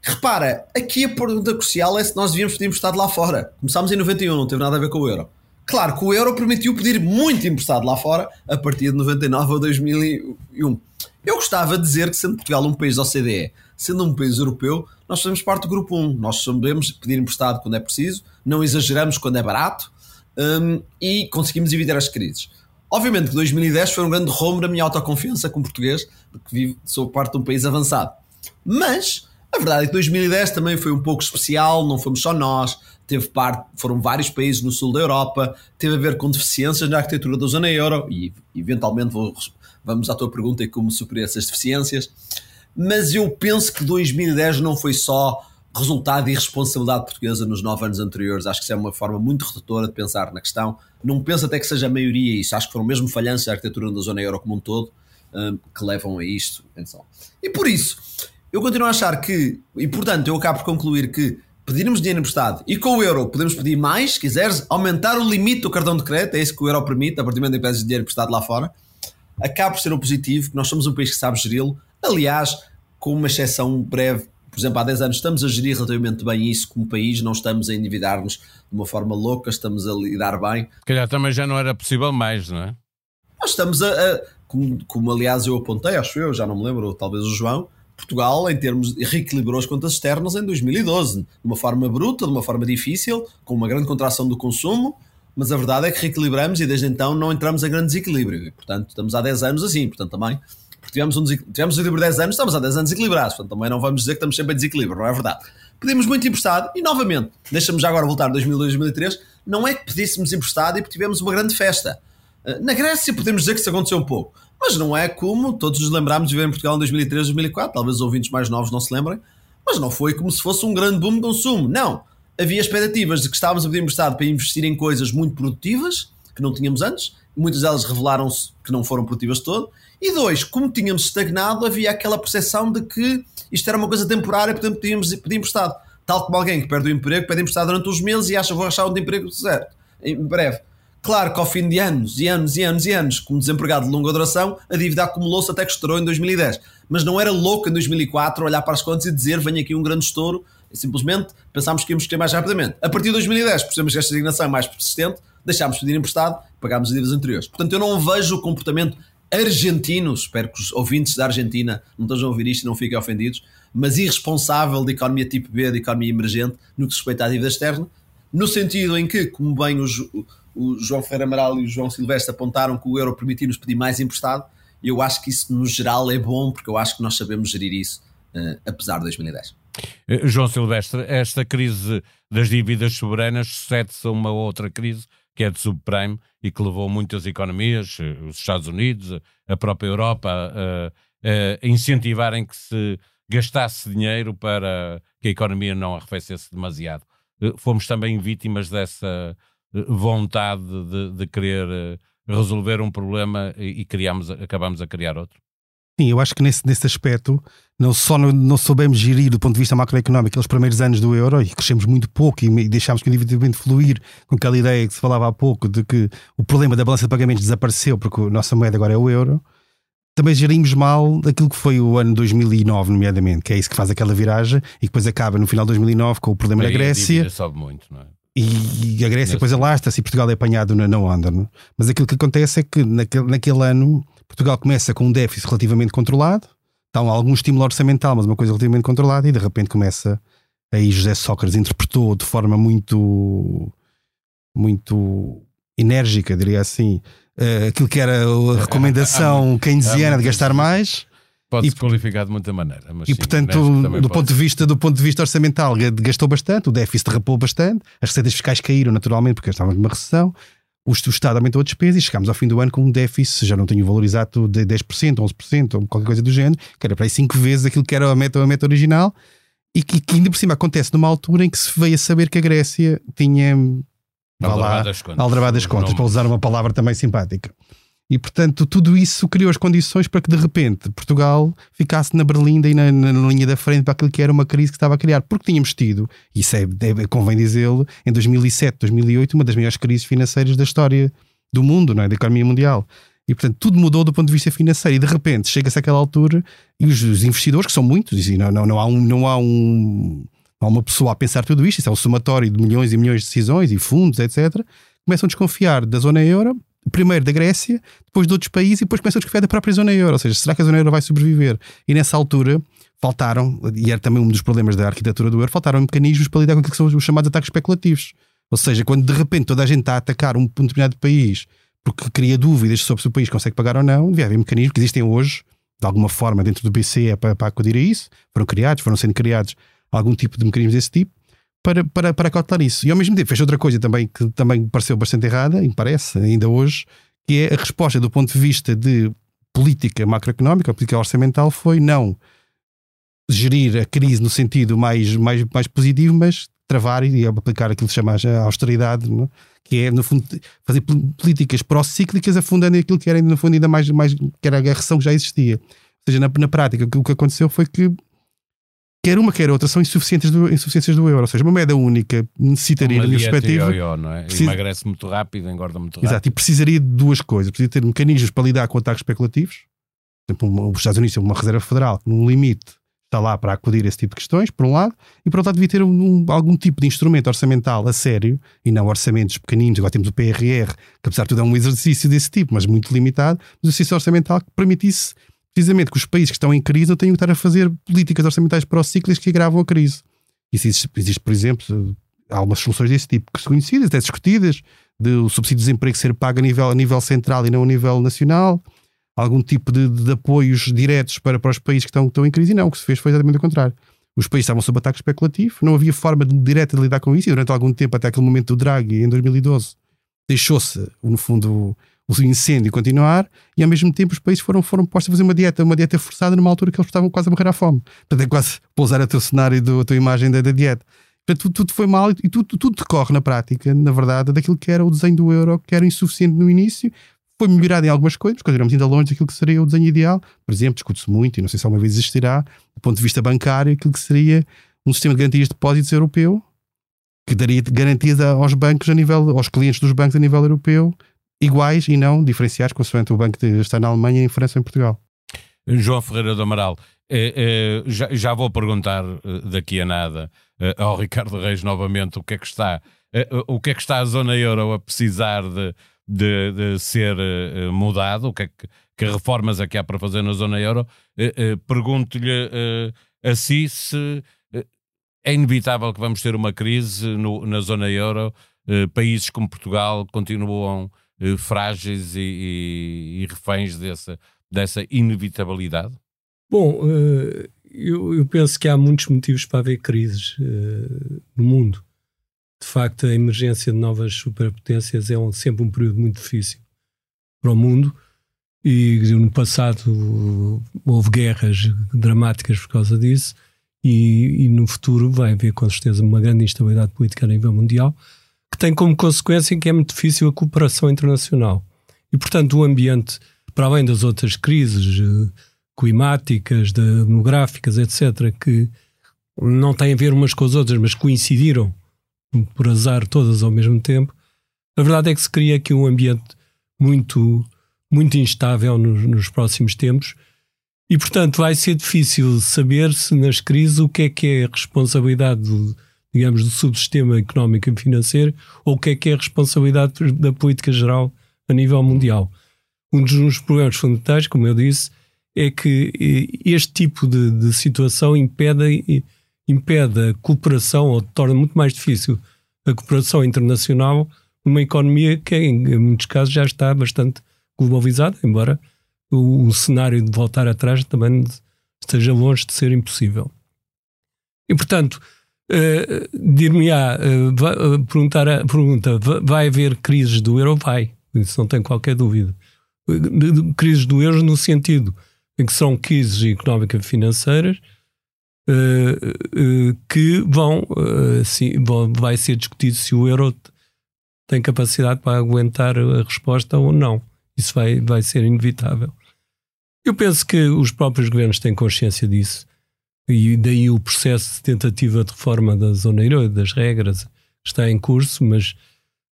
Repara, aqui a pergunta crucial é se nós devíamos pedir emprestado lá fora. Começámos em 91, não teve nada a ver com o euro. Claro que o euro permitiu pedir muito emprestado lá fora a partir de 99 ou 2001. Eu gostava de dizer que, sendo Portugal um país da OCDE, sendo um país europeu, nós fazemos parte do grupo 1. Nós sabemos pedir emprestado quando é preciso, não exageramos quando é barato hum, e conseguimos evitar as crises. Obviamente que 2010 foi um grande rombo na minha autoconfiança como português, porque vivo, sou parte de um país avançado. Mas a verdade é que 2010 também foi um pouco especial, não fomos só nós, teve parte, foram vários países no sul da Europa, teve a ver com deficiências na arquitetura da zona euro, e eventualmente vou, vamos à tua pergunta e como superar essas deficiências. Mas eu penso que 2010 não foi só resultado e responsabilidade portuguesa nos nove anos anteriores. Acho que isso é uma forma muito redutora de pensar na questão. Não penso até que seja a maioria isso. Acho que foram mesmo falhanças da arquitetura da zona euro como um todo um, que levam a isto. Atenção. E por isso, eu continuo a achar que, e portanto eu acabo por concluir que pedirmos dinheiro emprestado e com o euro podemos pedir mais, se quiseres, aumentar o limite do cartão de crédito, é isso que o euro permite, a partir do momento pedes dinheiro emprestado lá fora, acaba por ser um positivo, que nós somos um país que sabe geri-lo. Aliás, com uma exceção breve, por exemplo, há 10 anos estamos a gerir relativamente bem isso como país, não estamos a endividar-nos de uma forma louca, estamos a lidar bem. Calhar também já não era possível mais, não é? Nós estamos a, a como, como, aliás eu apontei, acho eu, já não me lembro, ou talvez o João, Portugal, em termos, reequilibrou as contas externas em 2012, de uma forma bruta, de uma forma difícil, com uma grande contração do consumo, mas a verdade é que reequilibramos e desde então não entramos em grande desequilíbrio. E, portanto, estamos há 10 anos assim, portanto também, porque tivemos um, tivemos um equilíbrio de 10 anos, estamos há 10 anos equilibrados, portanto também não vamos dizer que estamos sempre em desequilíbrio, não é verdade. Pedimos muito emprestado e, novamente, deixamos já agora voltar a 2002, 2003, não é que pedíssemos emprestado e tivemos uma grande festa. Na Grécia podemos dizer que isso aconteceu um pouco, mas não é como todos nos lembramos de viver em Portugal em 2003, 2004, talvez os ouvintes mais novos não se lembrem, mas não foi como se fosse um grande boom de consumo, não. Havia expectativas de que estávamos a pedir emprestado para investir em coisas muito produtivas, que não tínhamos antes, muitas delas revelaram-se que não foram produtivas de todo. E dois, como tínhamos estagnado, havia aquela percepção de que isto era uma coisa temporária, portanto podíamos pedir emprestado. Tal como alguém que perde o emprego, pede emprestado durante uns meses e acha vou achar um emprego certo, em breve. Claro que ao fim de anos e anos e anos e anos, como desempregado de longa duração, a dívida acumulou-se até que estourou em 2010. Mas não era louco em 2004 olhar para as contas e dizer venha aqui um grande estouro. Simplesmente pensámos que íamos ter mais rapidamente. A partir de 2010, percebemos que esta designação é mais persistente, deixámos de pedir emprestado, pagámos as dívidas anteriores. Portanto, eu não vejo o comportamento argentino, espero que os ouvintes da Argentina não estejam a ouvir isto e não fiquem ofendidos, mas irresponsável de economia tipo B, de economia emergente, no que respeita à dívida externa, no sentido em que, como bem o João Ferreira Amaral e o João Silvestre apontaram que o euro permitiu-nos pedir mais emprestado, eu acho que isso no geral é bom, porque eu acho que nós sabemos gerir isso, uh, apesar de 2010. Eh, João Silvestre, esta crise das dívidas soberanas sucede-se a uma outra crise que é de subprime e que levou muitas economias, eh, os Estados Unidos, a própria Europa, a, a incentivarem que se gastasse dinheiro para que a economia não arrefecesse demasiado. Fomos também vítimas dessa vontade de, de querer eh, resolver um problema e, e criamos, acabamos a criar outro? Sim, eu acho que nesse, nesse aspecto não só não, não, soubemos gerir do ponto de vista macroeconómico aqueles primeiros anos do euro e crescemos muito pouco e, deixámos que o endividamento fluir com aquela ideia que se falava há pouco de que o problema da balança de pagamentos desapareceu porque a nossa moeda agora é o euro. Também gerimos mal aquilo que foi o ano 2009, nomeadamente, que é isso que faz aquela viragem e depois acaba no final de 2009 com o problema da Grécia. A sobe muito, não é? E, a Grécia depois alasta-se e Portugal é apanhado na, na onda. Não? É? Mas aquilo que acontece é que naquele, naquele ano Portugal começa com um déficit relativamente controlado, dá algum estímulo orçamental, mas uma coisa relativamente controlada, e de repente começa. Aí José Sócrates interpretou de forma muito. muito enérgica, diria assim, uh, aquilo que era a [LAUGHS] recomendação keynesiana de gastar mais Pode-se qualificar de muita maneira. e, sim, portanto, do ponto, de vista, do ponto de vista orçamental, gastou bastante, o déficit derrapou bastante, as receitas fiscais caíram naturalmente porque estávamos numa recessão, o, o Estado aumentou a despesa e chegámos ao fim do ano com um déficit, já não tenho o valor exato, de 10%, 11%, ou qualquer coisa do género, que era para aí 5 vezes aquilo que era a meta, a meta original, e que, que, ainda por cima acontece numa altura em que se veio a saber que a Grécia tinha. Aldrabadas contas, aldrabadas contas para usar uma palavra também simpática. E, portanto, tudo isso criou as condições para que, de repente, Portugal ficasse na berlinda e na, na, linha da frente para aquilo que era uma crise que estava a criar. Porque tínhamos tido, isso é, é convém dizê-lo, em 2007, 2008, uma das maiores crises financeiras da história do mundo, não é? da economia mundial. E, portanto, tudo mudou do ponto de vista financeiro. E, de repente, chega-se àquela altura e os, os, investidores, que são muitos, e não, não, não há um. Não há um há uma pessoa a pensar tudo isto, isso é um somatório de milhões e milhões de decisões e fundos, etc. Começam a desconfiar da zona euro primeiro da Grécia, depois de outros países e depois começam a desconfiar da própria zona euro. Ou seja, será que a zona euro vai sobreviver? E nessa altura faltaram, e era também um dos problemas da arquitetura do euro, faltaram mecanismos para lidar com aquilo que são os chamados ataques especulativos. Ou seja, quando de repente toda a gente está a atacar um determinado país porque cria dúvidas sobre se o país consegue pagar ou não, devia haver mecanismos que existem hoje, de alguma forma, dentro do BCE para, para acudir a isso. Foram criados, foram sendo criados algum tipo de mecanismos desse tipo para, para, para isso. E ao mesmo tempo fez outra coisa também que também pareceu bastante errada, e parece ainda hoje, que é a resposta do ponto de vista de política macroeconómica, política orçamental, foi não gerir a crise no sentido mais, mais, mais positivo, mas travar e aplicar aquilo que se chama a austeridade, não? É? que é, no fundo, fazer políticas pró-cíclicas afundando aquilo que era, no fundo, ainda mais, mais que era a recessão que já existia. Ou seja, na, na prática, o que aconteceu foi que quer uma, quer outra, são insuficientes do, insuficiências do euro. Ou seja, uma moeda única necessitaria, na minha perspectiva. Ioiô, não é? precisa... Emagrece muito rápido, engorda muito rápido. Exato, e precisaria de duas coisas: precisa ter mecanismos para lidar com ataques especulativos. Por exemplo, os Estados Unidos têm uma reserva federal que, num limite, está lá para acudir a esse tipo de questões, por um lado, e por outro lado, devia ter um, algum tipo de instrumento orçamental a sério e não orçamentos pequeninos. Agora temos o PRR, que apesar de tudo é um exercício desse tipo, mas muito limitado, mas um exercício orçamental que permitisse precisamente que os países que estão em crise não tenham que estar a fazer políticas orçamentais pró-cíclicas que agravam a crise. Isso existe, existe, por exemplo, algumas soluções desse tipo que são conhecidas, até discutidas, de o subsídio de desemprego ser pago a nível, a nível central e não a nível nacional, algum tipo de, de apoios diretos para, para os países que estão, estão em crise, e não, o que se fez foi exatamente o contrário. Os países estavam sob ataque especulativo, não havia forma direta de lidar com isso, e durante algum tempo, até aquele momento do Draghi, em 2012, deixou-se, no fundo, o incêndio continuar e ao mesmo tempo os países foram, foram postos a fazer uma dieta, uma dieta forçada numa altura que eles estavam quase a morrer à fome. Portanto, é quase pousar o teu cenário, do, a tua imagem da, da dieta. Portanto, tudo, tudo, foi mal e tudo, tudo decorre na prática, na verdade, daquilo que era o desenho do euro, que era insuficiente no início, foi melhorado em algumas coisas, continuamos ainda longe daquilo que seria o desenho ideal. Por exemplo, discute-se muito, e não sei se alguma vez existirá, do ponto de vista bancário, aquilo que seria um sistema de garantias de depósitos europeu, que daria garantias aos bancos a nível, aos clientes dos bancos a nível europeu, iguais e não diferenciados, consoante o banco está na Alemanha, em França e em Portugal. João Ferreira do Amaral, eh, eh, já, já, vou perguntar eh, daqui a nada eh, ao Ricardo Reis novamente o que é que está, eh, o que é que está a zona euro a precisar de, de, de ser uh, mudado, o que, é que, que, reformas é que há para fazer na zona euro, pergunto-lhe a si se é inevitável que vamos ter uma crise no, na zona euro, países como Portugal continuam frágeis e, e, e, reféns dessa, dessa inevitabilidade? Bom, eu, eu, penso que há muitos motivos para haver crises no mundo de facto, a emergência de novas superpotências é um, sempre um período muito difícil para o mundo. E no passado houve guerras dramáticas por causa disso, e, e, no futuro vai haver com certeza uma grande instabilidade política a nível mundial, que tem como consequência que é muito difícil a cooperação internacional. E, portanto, o ambiente, para além das outras crises eh, climáticas, demográficas, etc., que não têm a ver umas com as outras, mas coincidiram por azar todas ao mesmo tempo, a verdade é que se cria aqui um ambiente muito, muito instável nos, nos próximos tempos e, portanto, vai ser difícil saber se nas crises o que é que é a responsabilidade do, digamos, do subsistema económico e financeiro ou o que é que é a responsabilidade da política geral a nível mundial. Um dos problemas fundamentais, como eu disse, é que este tipo de, de situação impede impede a cooperação ou torna muito mais difícil a cooperação internacional numa economia que, em muitos casos, já está bastante globalizada, embora o, o cenário de voltar atrás também esteja longe de ser impossível. E, portanto, uh, dir-me-á, uh, uh, perguntar a pergunta, vai haver crises do euro? Vai, isso não tem qualquer dúvida. Crises do euro no sentido em que são crises económicas e financeiras, uh, que vão, sim, vão, vai ser discutido se o euro tem capacidade para aguentar a resposta ou não. Isso vai, vai ser inevitável. Eu penso que os próprios governos têm consciência disso e daí o processo de tentativa de reforma da zona euro, das regras, está em curso, mas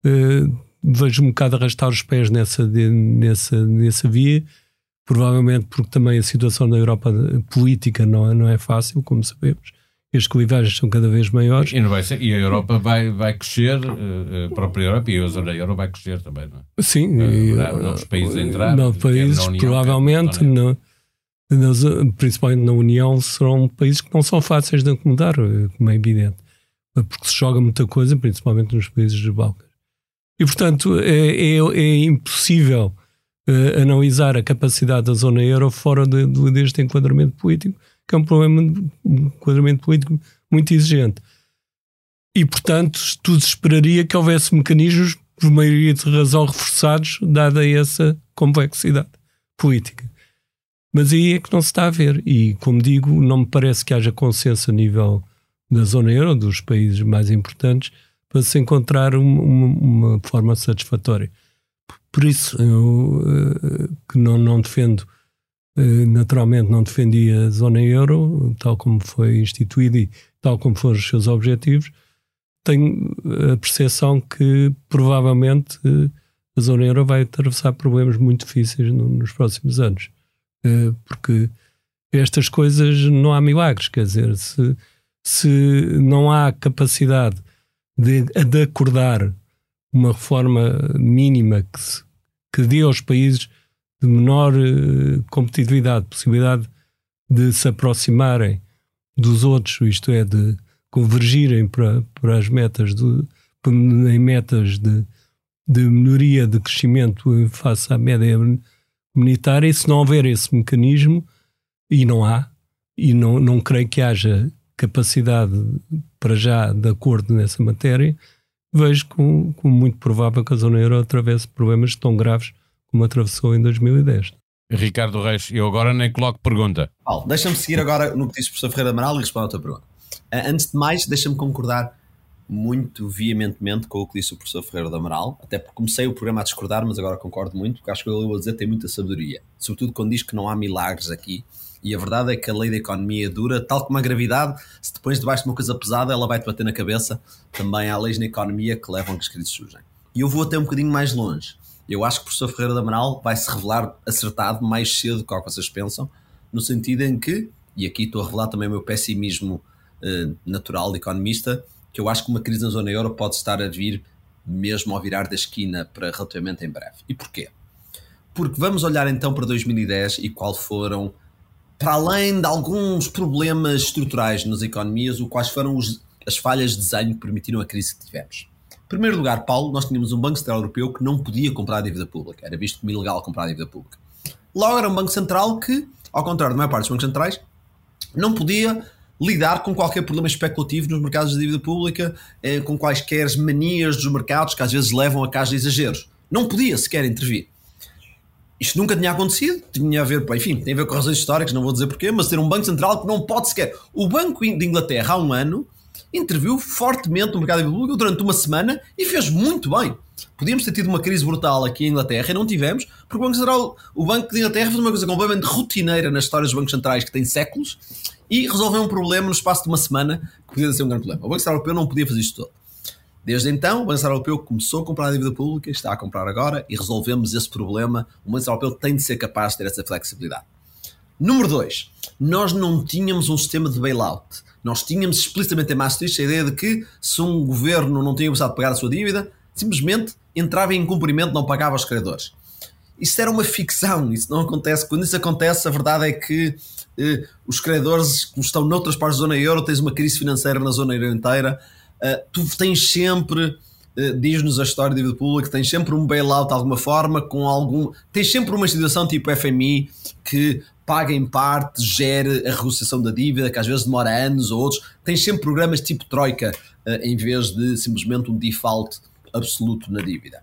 uh, vejo um bocado arrastar os pés nessa, de, nessa, nessa via provavelmente porque também a situação na Europa política não é, não é fácil, como sabemos. E as clivagens são cada vez maiores. E, não vai ser, e a Europa vai, vai crescer, eh, a própria Europa e a zona euro vai crescer também, não é? Sim. Uh, novos países a entrar. Novos países, provavelmente, nas, principalmente na União, serão países que não são fáceis de acomodar, eh, como é evidente. Porque se joga muita coisa, principalmente nos países dos Balcãs. E, portanto, é, é, é impossível uh, analisar a capacidade da zona euro fora de, de, deste enquadramento político, que é um problema de um enquadramento político muito exigente. E, portanto, tudo esperaria que houvesse mecanismos, por maioria de razão, reforçados, dada essa complexidade política. Mas aí é que não se está a ver. E, como digo, não me parece que haja consenso a nível da zona euro, dos países mais importantes, para se encontrar uma, uma, uma forma satisfatória. Por isso, eu uh, que não, não defendo, uh, naturalmente não defendi a zona euro, tal como foi instituída e tal como foram os seus objetivos, tenho a percepção que provavelmente uh, a zona euro vai atravessar problemas muito difíceis no, nos próximos anos. Porque estas coisas não há milagres, quer dizer, se, se não há capacidade de, de acordar uma reforma mínima que, se, que dê aos países de menor uh, competitividade, possibilidade de se aproximarem dos outros, isto é, de convergirem para, para as metas, de, em metas de, de melhoria de crescimento face à média comunitária, e se não houver esse mecanismo, e não há, e não, não creio que haja capacidade para já de acordo nessa matéria, vejo como, como muito provável que a zona euro atravesse problemas tão graves como atravessou em 2010. Ricardo Reis, eu agora nem coloco pergunta. deixa-me seguir agora no que disse o professor Ferreira Amaral e responder a tua pergunta. Uh, antes de mais, deixa-me concordar muito veementemente com o que disse o professor Ferreira do Amaral, até porque comecei o programa a discordar, mas agora concordo muito, porque acho que ele a dizer tem muita sabedoria, sobretudo quando diz que não há milagres aqui. E a verdade é que a lei da economia é dura, tal como a gravidade, se depois debaixo de uma coisa pesada ela vai-te bater na cabeça, também há leis na economia que levam a que as crises surgem. E eu vou até um bocadinho mais longe. Eu acho que o professor Ferreira do Amaral vai se revelar acertado mais cedo do que vocês pensam, no sentido em que, e aqui estou a revelar também o meu pessimismo eh, natural de economista, que eu acho que uma crise na zona euro pode estar a vir mesmo ao virar da esquina para relativamente em breve. E porquê? Porque vamos olhar então para 2010 e qual foram, para além de alguns problemas estruturais nas economias, o quais foram os, as falhas de desenho que permitiram a crise que tivemos. Em primeiro lugar, Paulo, nós tínhamos um Banco Central Europeu que não podia comprar dívida pública. Era visto como ilegal comprar dívida pública. Logo, era um Banco Central que, ao contrário da maior parte dos bancos centrais, não podia lidar com qualquer problema especulativo nos mercados de dívida pública, eh, com quaisquer manias dos mercados que às vezes levam a casa exageros. Não podia sequer intervir. Isto nunca tinha acontecido, tinha a ver, enfim, tem a ver com razões históricas, não vou dizer porquê, mas ter um Banco Central que não pode sequer. O Banco de Inglaterra, há um ano, interviu fortemente no mercado de dívida pública durante uma semana e fez muito bem. Podíamos ter tido uma crise brutal aqui em Inglaterra e não tivemos, porque o Banco Central, o Banco de Inglaterra fez uma coisa completamente rotineira na história dos bancos centrais que tem séculos e resolveu um problema no espaço de uma semana que podia ser um grande problema. O Banco Central Europeu não podia fazer isto todo. Desde então, o Banco Central Europeu começou a comprar a dívida pública, está a comprar agora e resolvemos esse problema. O Banco Central Europeu tem de ser capaz de ter essa flexibilidade. Número 2. Nós não tínhamos um sistema de bailout. Nós tínhamos explicitamente em Maastricht a ideia de que se um governo não tinha precisado de pagar a sua dívida, simplesmente entrava em cumprimento, não pagava aos credores. Isso era uma ficção, isso não acontece. Quando isso acontece, a verdade é que eh, os credores que estão noutras partes da zona euro, tens uma crise financeira na zona euro inteira, eh, tu tens sempre, eh, diz-nos a história da dívida pública, tens sempre um bailout de alguma forma, com algum. Tens sempre uma instituição tipo FMI que paga em parte, gere a negociação da dívida, que às vezes demora anos ou outros. Tens sempre programas tipo Troika, eh, em vez de simplesmente um default absoluto na dívida.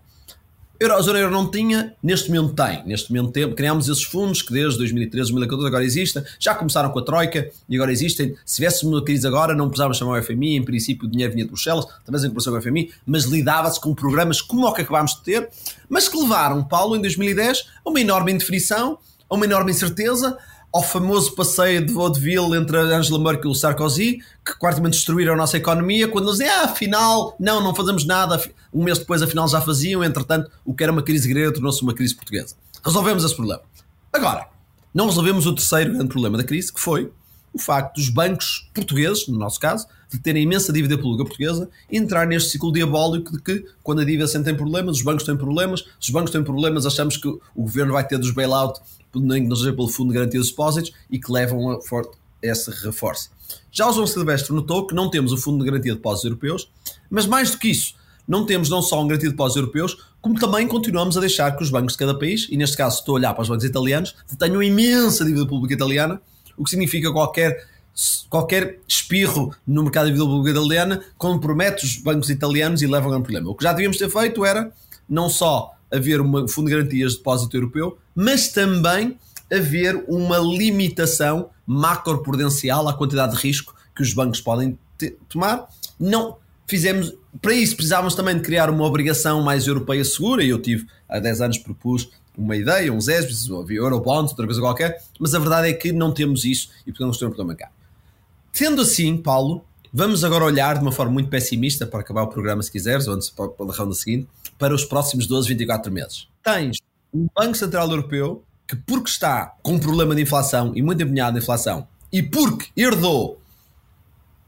Euro, a zona euro não tinha, neste momento tem. Neste momento tempo, criámos esses fundos que desde 2013, 2014 agora existem. Já começaram com a Troika e agora existem. Se tivéssemos uma crise agora, não precisávamos chamar o FMI. Em princípio, o dinheiro vinha de Bruxelas, talvez em comparação com o FMI, mas lidava-se com programas como o que acabámos de ter, mas que levaram, Paulo, em 2010, a uma enorme indefinição, a uma enorme incerteza, ao famoso passeio de vaudeville entre Angela Merkel e o Sarkozy, que quartamente destruíram a nossa economia, quando dizem, ah, afinal, não, não fazemos nada, um mês depois, afinal, já faziam, entretanto, o que era uma crise grega tornou-se uma crise portuguesa. Resolvemos esse problema. Agora, não resolvemos o terceiro grande problema da crise, que foi o facto dos bancos portugueses, no nosso caso, de terem imensa dívida pública portuguesa, entrar neste ciclo diabólico de que, quando a dívida sempre tem problemas, os bancos têm problemas, se os bancos têm problemas, achamos que o governo vai ter dos bailout não seja pelo Fundo de Garantia dos Depósitos e que levam a esse reforço. Já o João Silvestre notou que não temos o Fundo de Garantia de Depósitos Europeus, mas mais do que isso, não temos não só um garantia de depósitos europeus, como também continuamos a deixar que os bancos de cada país, e neste caso estou a olhar para os bancos italianos, tenham imensa dívida pública italiana, o que significa qualquer qualquer espirro no mercado de dívida pública italiana compromete os bancos italianos e leva a um problema. O que já devíamos ter feito era não só haver um fundo de garantias de depósito europeu, mas também haver uma limitação macroprudencial à quantidade de risco que os bancos podem tomar. Não fizemos, para isso precisávamos também de criar uma obrigação mais europeia segura, e eu tive há 10 anos propus uma ideia, uns ESBs, Eurobonds, outra coisa qualquer, mas a verdade é que não temos isso e podemos ter um problema cá. Tendo assim, Paulo, vamos agora olhar de uma forma muito pessimista para acabar o programa, se quiseres, ou antes para a ronda seguinte, para os próximos 12, 24 meses. Tens um Banco Central Europeu que, porque está com um problema de inflação e muito empenhado na inflação, e porque herdou,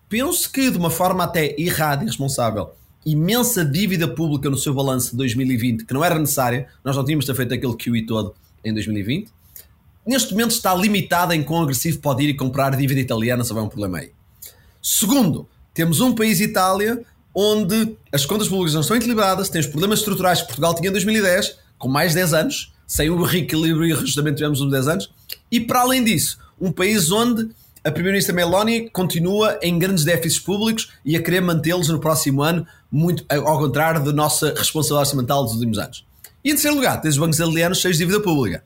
penso que de uma forma até errada e irresponsável, imensa dívida pública no seu balanço de 2020, que não era necessária, nós não tínhamos feito aquele QE todo em 2020. Neste momento está limitada em quão agressivo pode ir e comprar dívida italiana se houver um problema aí. Segundo, temos um país, Itália, onde as contas públicas não estão equilibradas, tem os problemas estruturais que Portugal tinha em 2010, com mais de 10 anos, sem o reequilíbrio e ajustamento tivemos uns 10 anos, e para além disso, um país onde a Primeira-Ministra Meloni continua em grandes déficits públicos e a querer mantê-los no próximo ano, muito ao contrário da nossa responsabilidade orçamental dos últimos anos. E em terceiro lugar, tens os bancos italianos cheios de dívida pública.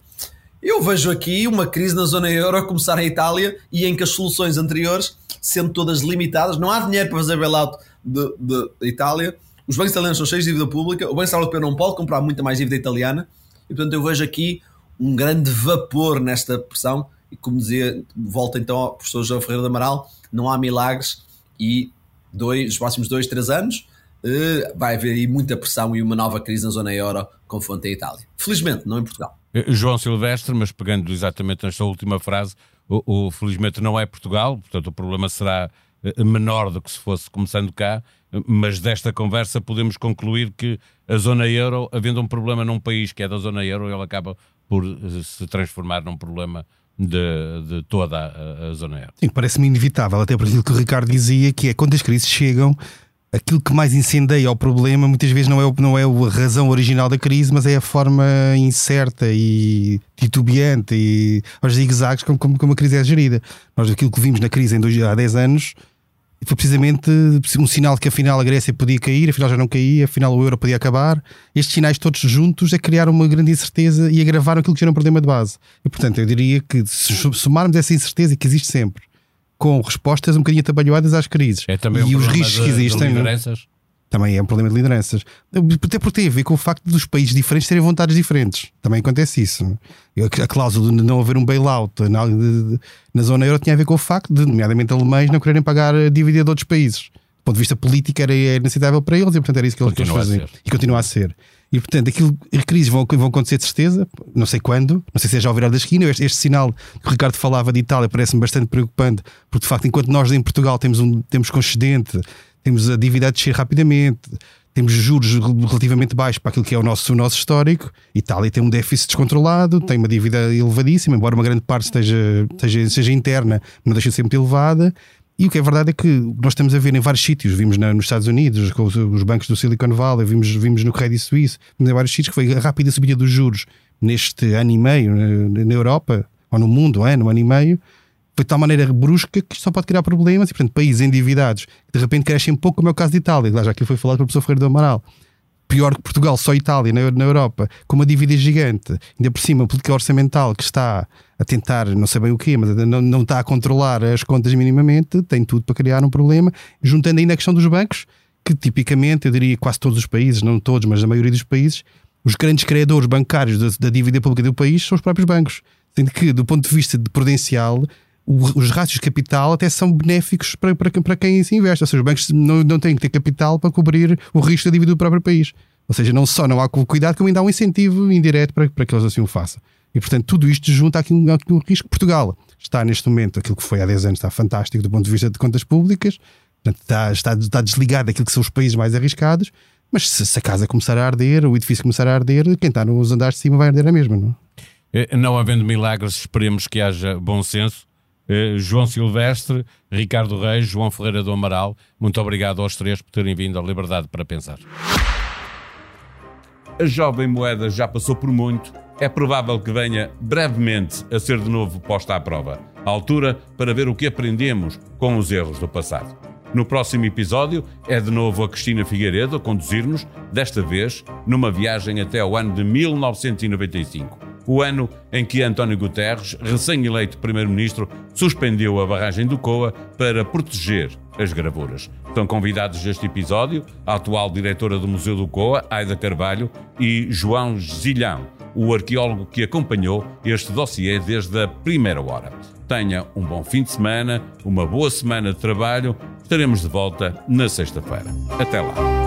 Eu vejo aqui uma crise na zona euro a começar em Itália e em que as soluções anteriores sendo todas limitadas, não há dinheiro para fazer bailout da Itália, os bancos italianos são cheios de dívida pública, o Banco Central Europeu não pode comprar muita mais dívida italiana, e portanto eu vejo aqui um grande vapor nesta pressão, e como dizia, volta então ao professor João Ferreira de Amaral, não há milagres, e dois, os próximos dois, três anos uh, vai haver aí muita pressão e uma nova crise na zona euro com fonte a Itália. Felizmente, não em Portugal. Eh, João Silvestre, mas pegando exatamente nesta última frase, o, o felizmente não é Portugal, portanto o problema será eh, menor do que se fosse começando cá, mas desta conversa podemos concluir que a zona euro, havendo um problema num país que é da zona euro, ele acaba por se transformar num problema de, de toda a, a, zona euro. Sim, parece-me inevitável, até por aquilo que o Ricardo dizia, que é quando as crises chegam, aquilo que mais incendeia o problema muitas vezes não é, não é a razão original da crise, mas é a forma incerta e titubeante e aos zigue-zagues como, como, como, a crise é gerida. Nós aquilo que vimos na crise em dois, há 10 anos foi precisamente um sinal que afinal a Grécia podia cair, afinal já não caía, afinal o euro podia acabar. Estes sinais todos juntos é criar uma grande incerteza e agravaram aquilo que era um problema de base. E portanto eu diria que se somarmos essa incerteza que existe sempre com respostas um bocadinho atabalhoadas às crises é também e um os riscos de, que existem. De também é um problema de lideranças. Até porque tem a ver com o facto dos países diferentes terem vontades diferentes. Também acontece isso. A cláusula de não haver um bailout na, na zona euro tinha a ver com o facto de, nomeadamente, alemães não quererem pagar a dívida de outros países. Do ponto de vista político era, era inaceitável para eles e, portanto, era isso que eles faziam. E continua a ser. E, portanto, aquilo, as crises vão, vão acontecer de certeza, não sei quando, não sei se é já ao virar da esquina. Este, este sinal que o Ricardo falava de Itália parece-me bastante preocupante, porque de facto, enquanto nós em Portugal temos um temos concedente, temos a dívida a descer rapidamente, temos juros relativamente baixos para aquilo que é o nosso, o nosso histórico. Itália tem um déficit descontrolado, tem uma dívida elevadíssima, embora uma grande parte esteja, esteja, seja interna, não deixa de ser muito elevada. E o que é verdade é que nós estamos a ver em vários sítios, vimos na, nos Estados Unidos, com os, os, bancos do Silicon Valley, vimos, vimos no Credit Suisse, em vários sítios que foi a rápida subida dos juros neste ano e meio na, na Europa, ou no mundo, é, no ano e meio, foi de tal maneira brusca que isto só pode criar problemas e, portanto, países endividados que de repente crescem pouco, como é o caso de Itália, já aqui foi falado pelo professor Ferreira do Amaral. Pior que Portugal, só Itália na, na Europa, com uma dívida gigante, ainda por cima, a política orçamental que está a tentar, não sei bem o quê, mas não, não está a controlar as contas minimamente, tem tudo para criar um problema, juntando ainda a questão dos bancos, que tipicamente, eu diria quase todos os países, não todos, mas a maioria dos países, os grandes credores bancários da, da dívida pública do país são os próprios bancos. Sendo que, do ponto de vista de prudencial, os rácios de capital até são benéficos para, para, para quem se investe. Ou seja, os bancos não, não têm que ter capital para cobrir o risco da dívida do próprio país. Ou seja, não só não há cuidado, como ainda há um incentivo indireto para, para que eles assim o façam. E, portanto, tudo isto junta aqui um, aqui um risco. Portugal está neste momento, aquilo que foi há 10 anos, está fantástico do ponto de vista de contas públicas, portanto, está, está, está desligado daquilo que são os países mais arriscados, mas se, se, a casa começar a arder, o edifício começar a arder, quem está nos andares de cima vai arder a mesma, não? É, não havendo milagres, esperemos que haja bom senso. Uh, João Silvestre, Ricardo Reis, João Ferreira do Amaral, muito obrigado aos três por terem vindo à Liberdade para Pensar. A jovem moeda já passou por muito é provável que venha brevemente a ser de novo posta à prova. A altura para ver o que aprendemos com os erros do passado. No próximo episódio é de novo a Cristina Figueiredo a conduzir-nos, desta vez numa viagem até o ano de 1995. O ano em que António Guterres, recém-eleito Primeiro-Ministro, suspendeu a barragem do Coa para proteger as gravuras. Estão convidados este episódio a atual diretora do Museu do Coa, Aida Carvalho, e João Zilhão, o arqueólogo que acompanhou este dossiê desde a primeira hora. Tenha um bom fim de semana, uma boa semana de trabalho. Estaremos de volta na sexta-feira. Até lá.